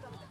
감사합니다.